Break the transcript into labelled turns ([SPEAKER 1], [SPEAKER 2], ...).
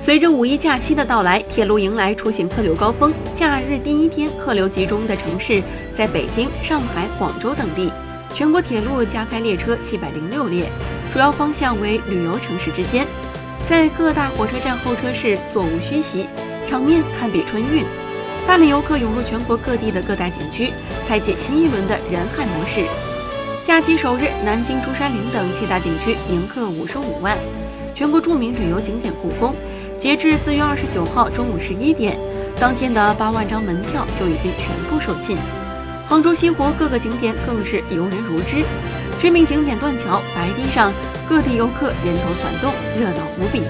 [SPEAKER 1] 随着五一假期的到来，铁路迎来出行客流高峰。假日第一天客流集中的城市在北京、上海、广州等地。全国铁路加开列车七百零六列，主要方向为旅游城市之间。在各大火车站候车室座无虚席，场面堪比春运。大量游客涌入全国各地的各大景区，开启新一轮的人海模式。假期首日，南京中山陵等七大景区迎客五十五万。全国著名旅游景点故宫。截至四月二十九号中午十一点，当天的八万张门票就已经全部售罄。杭州西湖各个景点更是游人如织，知名景点断桥、白堤上，各地游客人头攒动，热闹无比。